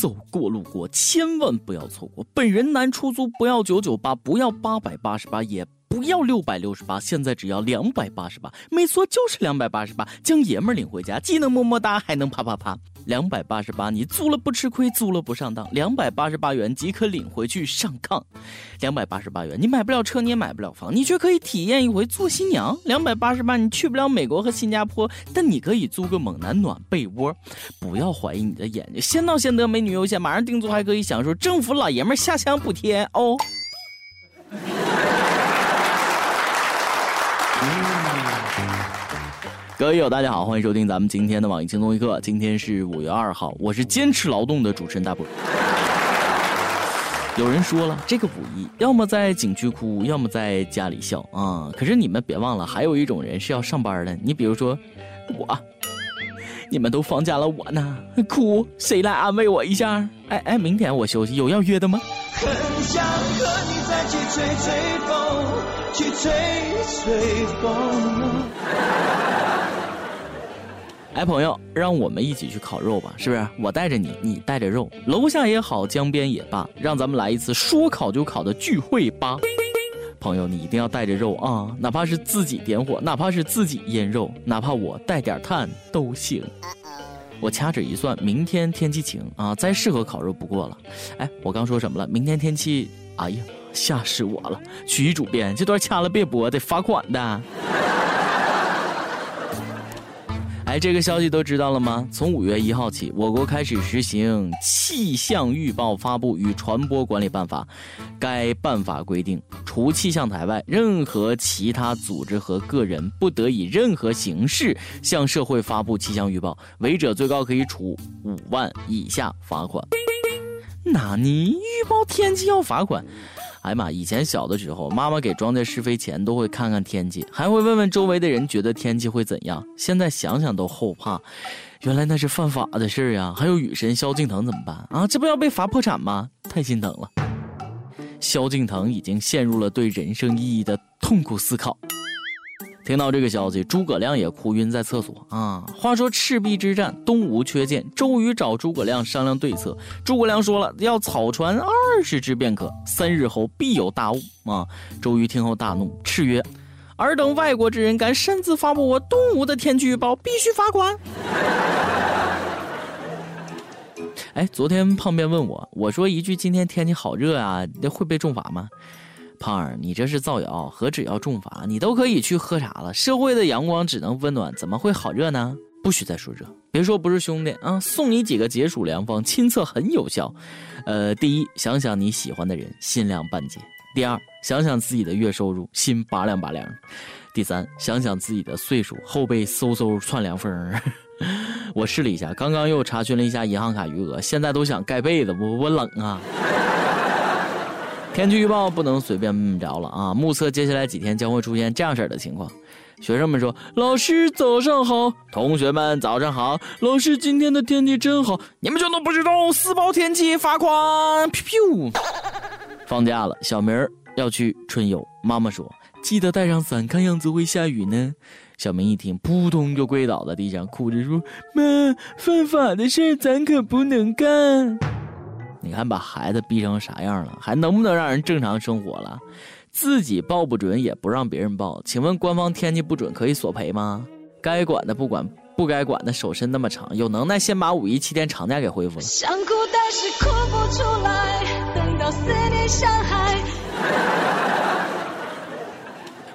走过路过，千万不要错过。本人男出租，不要九九八，不要八百八十八，也。不要六百六十八，现在只要两百八十八，没错，就是两百八十八，将爷们儿领回家，既能么么哒，还能啪啪啪。两百八十八，你租了不吃亏，租了不上当。两百八十八元即可领回去上炕。两百八十八元，你买不了车，你也买不了房，你却可以体验一回做新娘。两百八十八，你去不了美国和新加坡，但你可以租个猛男暖被窝。不要怀疑你的眼睛，先到先得，美女优先，马上订租还可以享受政府老爷们下乡补贴哦。各位友，大家好，欢迎收听咱们今天的网易轻松一刻。今天是五月二号，我是坚持劳动的主持人大波。有人说了，这个五一要么在景区哭，要么在家里笑啊。可是你们别忘了，还有一种人是要上班的。你比如说我，你们都放假了，我呢哭，谁来安慰我一下？哎哎，明天我休息，有要约的吗？很想和你再去吹吹风，去吹吹风。哎，朋友，让我们一起去烤肉吧，是不是？我带着你，你带着肉，楼下也好，江边也罢，让咱们来一次说烤就烤的聚会吧。朋友，你一定要带着肉啊，哪怕是自己点火，哪怕是自己腌肉，哪怕我带点炭都行。我掐指一算，明天天气晴啊，再适合烤肉不过了。哎，我刚说什么了？明天天气，哎呀，吓死我了！曲艺主编，这段掐了别播，得罚款的。哎，这个消息都知道了吗？从五月一号起，我国开始实行《气象预报发布与传播管理办法》。该办法规定，除气象台外，任何其他组织和个人不得以任何形式向社会发布气象预报，违者最高可以处五万以下罚款。那你预报天气要罚款？哎妈！以前小的时候，妈妈给装在施肥前都会看看天气，还会问问周围的人觉得天气会怎样。现在想想都后怕，原来那是犯法的事呀！还有雨神萧敬腾怎么办啊？这不要被罚破产吗？太心疼了。萧敬腾已经陷入了对人生意义的痛苦思考。听到这个消息，诸葛亮也哭晕在厕所啊！话说赤壁之战，东吴缺箭，周瑜找诸葛亮商量对策。诸葛亮说了，要草船二十只便可，三日后必有大雾啊！周瑜听后大怒，斥曰：“尔等外国之人，敢擅自发布我东吴的天气预报，必须罚款。”哎，昨天胖边问我，我说一句今天天气好热啊，那会被重罚吗？胖儿，你这是造谣，何止要重罚？你都可以去喝茶了。社会的阳光只能温暖，怎么会好热呢？不许再说这，别说不是兄弟啊！送你几个解暑良方，亲测很有效。呃，第一，想想你喜欢的人，心凉半截；第二，想想自己的月收入，心拔凉拔凉；第三，想想自己的岁数，后背嗖嗖窜凉风。我试了一下，刚刚又查询了一下银行卡余额，现在都想盖被子，我我冷啊。天气预报不能随便么着了啊！目测接下来几天将会出现这样式的情况。学生们说：“老师早上好，同学们早上好。”老师今天的天气真好，你们就能不知道四包天气罚款？噗！放假了，小明要去春游。妈妈说：“记得带上伞，看样子会下雨呢。”小明一听，扑通就跪倒在地上，哭着说：“妈，犯法的事咱可不能干。”你看，把孩子逼成啥样了，还能不能让人正常生活了？自己报不准也不让别人报，请问官方天气不准可以索赔吗？该管的不管，不该管的手伸那么长，有能耐先把五一七天长假给恢复了。想哭但是哭不出来，等到思念像海。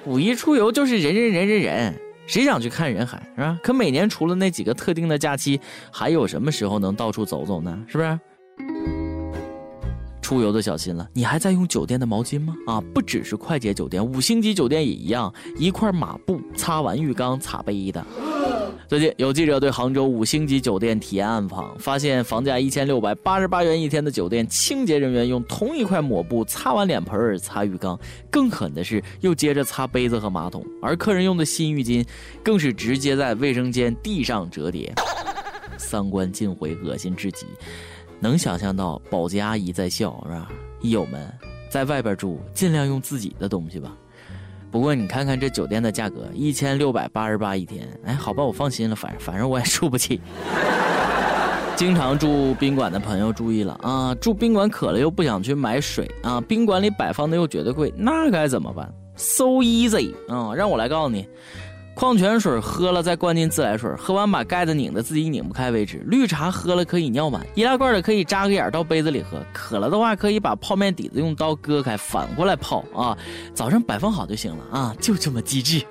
五一出游就是人人人人人，谁想去看人海是吧？可每年除了那几个特定的假期，还有什么时候能到处走走呢？是不是？出游的小心了，你还在用酒店的毛巾吗？啊，不只是快捷酒店，五星级酒店也一样，一块抹布擦完浴缸擦杯的。最近有记者对杭州五星级酒店体验暗访，发现房价一千六百八十八元一天的酒店，清洁人员用同一块抹布擦完脸盆儿擦浴缸，更狠的是又接着擦杯子和马桶，而客人用的新浴巾更是直接在卫生间地上折叠，三观尽毁，恶心至极。能想象到保洁阿姨在笑是吧？友们，在外边住尽量用自己的东西吧。不过你看看这酒店的价格，一千六百八十八一天。哎，好吧，我放心了，反正反正我也住不起。经常住宾馆的朋友注意了啊！住宾馆渴了又不想去买水啊，宾馆里摆放的又觉得贵，那该怎么办？So easy 啊！让我来告诉你，矿泉水喝了再灌进自来水，喝完把盖子拧的自己拧不开为止。绿茶喝了可以尿满，易拉罐的可以扎个眼到杯子里喝。渴了的话可以把泡面底子用刀割开，反过来泡啊！早上摆放好就行了啊！就这么机智。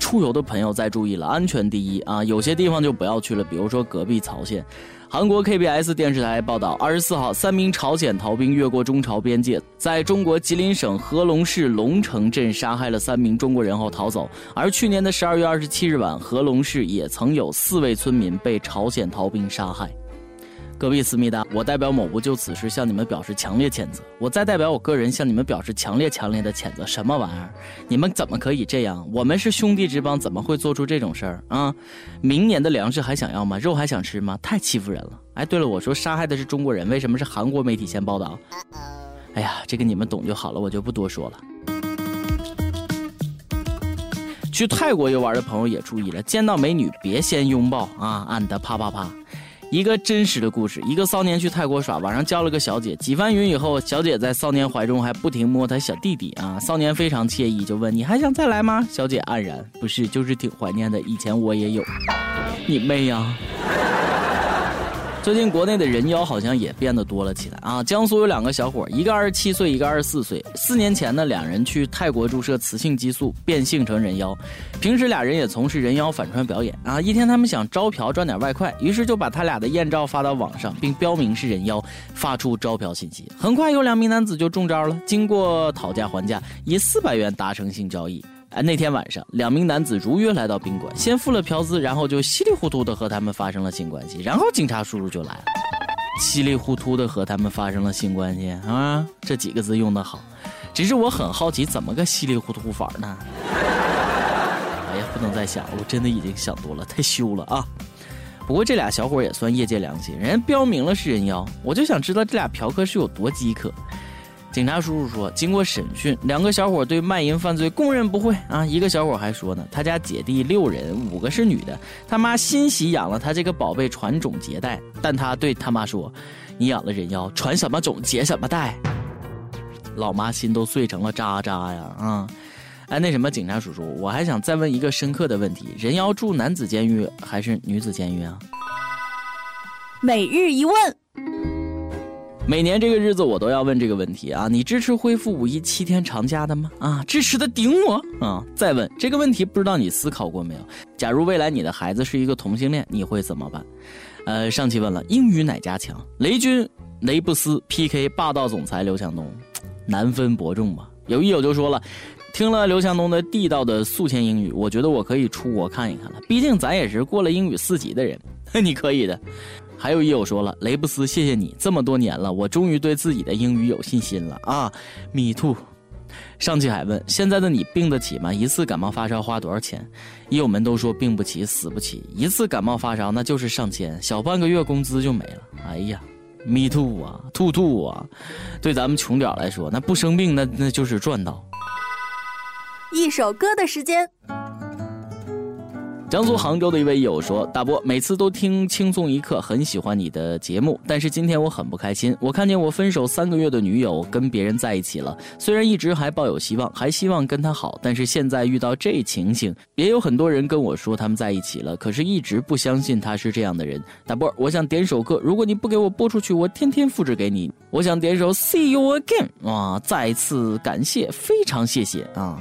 出游的朋友再注意了，安全第一啊！有些地方就不要去了，比如说隔壁朝鲜。韩国 KBS 电视台报道，二十四号，三名朝鲜逃兵越过中朝边界，在中国吉林省合龙市龙城镇杀害了三名中国人后逃走。而去年的十二月二十七日晚，合龙市也曾有四位村民被朝鲜逃兵杀害。隔壁思密达，我代表某部就此事向你们表示强烈谴责。我再代表我个人向你们表示强烈强烈的谴责。什么玩意儿？你们怎么可以这样？我们是兄弟之邦，怎么会做出这种事儿啊？明年的粮食还想要吗？肉还想吃吗？太欺负人了！哎，对了，我说杀害的是中国人，为什么是韩国媒体先报道？哎呀，这个你们懂就好了，我就不多说了。去泰国游玩的朋友也注意了，见到美女别先拥抱啊，按的啪啪啪。一个真实的故事：一个骚年去泰国耍，晚上叫了个小姐，几番云以后，小姐在骚年怀中还不停摸他小弟弟啊。骚年非常惬意，就问：“你还想再来吗？”小姐黯然：“不是，就是挺怀念的，以前我也有。”你妹呀！最近国内的人妖好像也变得多了起来啊！江苏有两个小伙，一个二十七岁，一个二十四岁。四年前呢，两人去泰国注射雌性激素，变性成人妖。平时俩人也从事人妖反串表演啊。一天他们想招嫖赚点外快，于是就把他俩的艳照发到网上，并标明是人妖，发出招嫖信息。很快有两名男子就中招了，经过讨价还价，以四百元达成性交易。哎，那天晚上，两名男子如约来到宾馆，先付了嫖资，然后就稀里糊涂的和他们发生了性关系。然后警察叔叔就来了，稀里糊涂的和他们发生了性关系啊！这几个字用的好，只是我很好奇，怎么个稀里糊涂法呢？哎呀，不能再想了，我真的已经想多了，太羞了啊！不过这俩小伙也算业界良心，人家标明了是人妖，我就想知道这俩嫖客是有多饥渴。警察叔叔说，经过审讯，两个小伙对卖淫犯罪供认不讳啊。一个小伙还说呢，他家姐弟六人，五个是女的，他妈欣喜养了他这个宝贝传种结代，但他对他妈说：“你养了人妖，传什么种结什么代。”老妈心都碎成了渣渣呀！啊，哎，那什么，警察叔叔，我还想再问一个深刻的问题：人妖住男子监狱还是女子监狱啊？每日一问。每年这个日子我都要问这个问题啊！你支持恢复五一七天长假的吗？啊，支持的顶我啊！再问这个问题，不知道你思考过没有？假如未来你的孩子是一个同性恋，你会怎么办？呃，上期问了英语哪家强？雷军雷布斯 PK 霸道总裁刘强东，难分伯仲吧？有一友就说了，听了刘强东的地道的宿迁英语，我觉得我可以出国看一看了。毕竟咱也是过了英语四级的人，你可以的。还有一友说了，雷布斯，谢谢你这么多年了，我终于对自己的英语有信心了啊！Me too。上期还问，现在的你病得起吗？一次感冒发烧花多少钱？医友们都说病不起，死不起。一次感冒发烧那就是上千，小半个月工资就没了。哎呀，Me too 啊，兔兔啊！对咱们穷屌来说，那不生病那那就是赚到。一首歌的时间。江苏杭州的一位友说：“大波，每次都听轻松一刻，很喜欢你的节目，但是今天我很不开心。我看见我分手三个月的女友跟别人在一起了。虽然一直还抱有希望，还希望跟他好，但是现在遇到这情形，也有很多人跟我说他们在一起了，可是一直不相信他是这样的人。大波，我想点首歌，如果你不给我播出去，我天天复制给你。我想点首《See You Again》啊，再次感谢，非常谢谢啊。”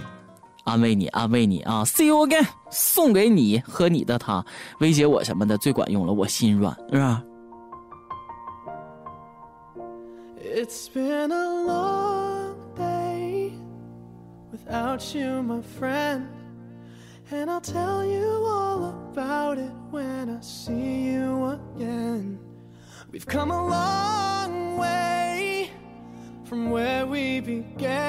安慰你，安慰你啊！See you again，送给你和你的他，威胁我什么的最管用了，我心软是吧？It's been a long day without you, my friend, and I'll tell you all about it when I see you again. We've come a long way from where we began.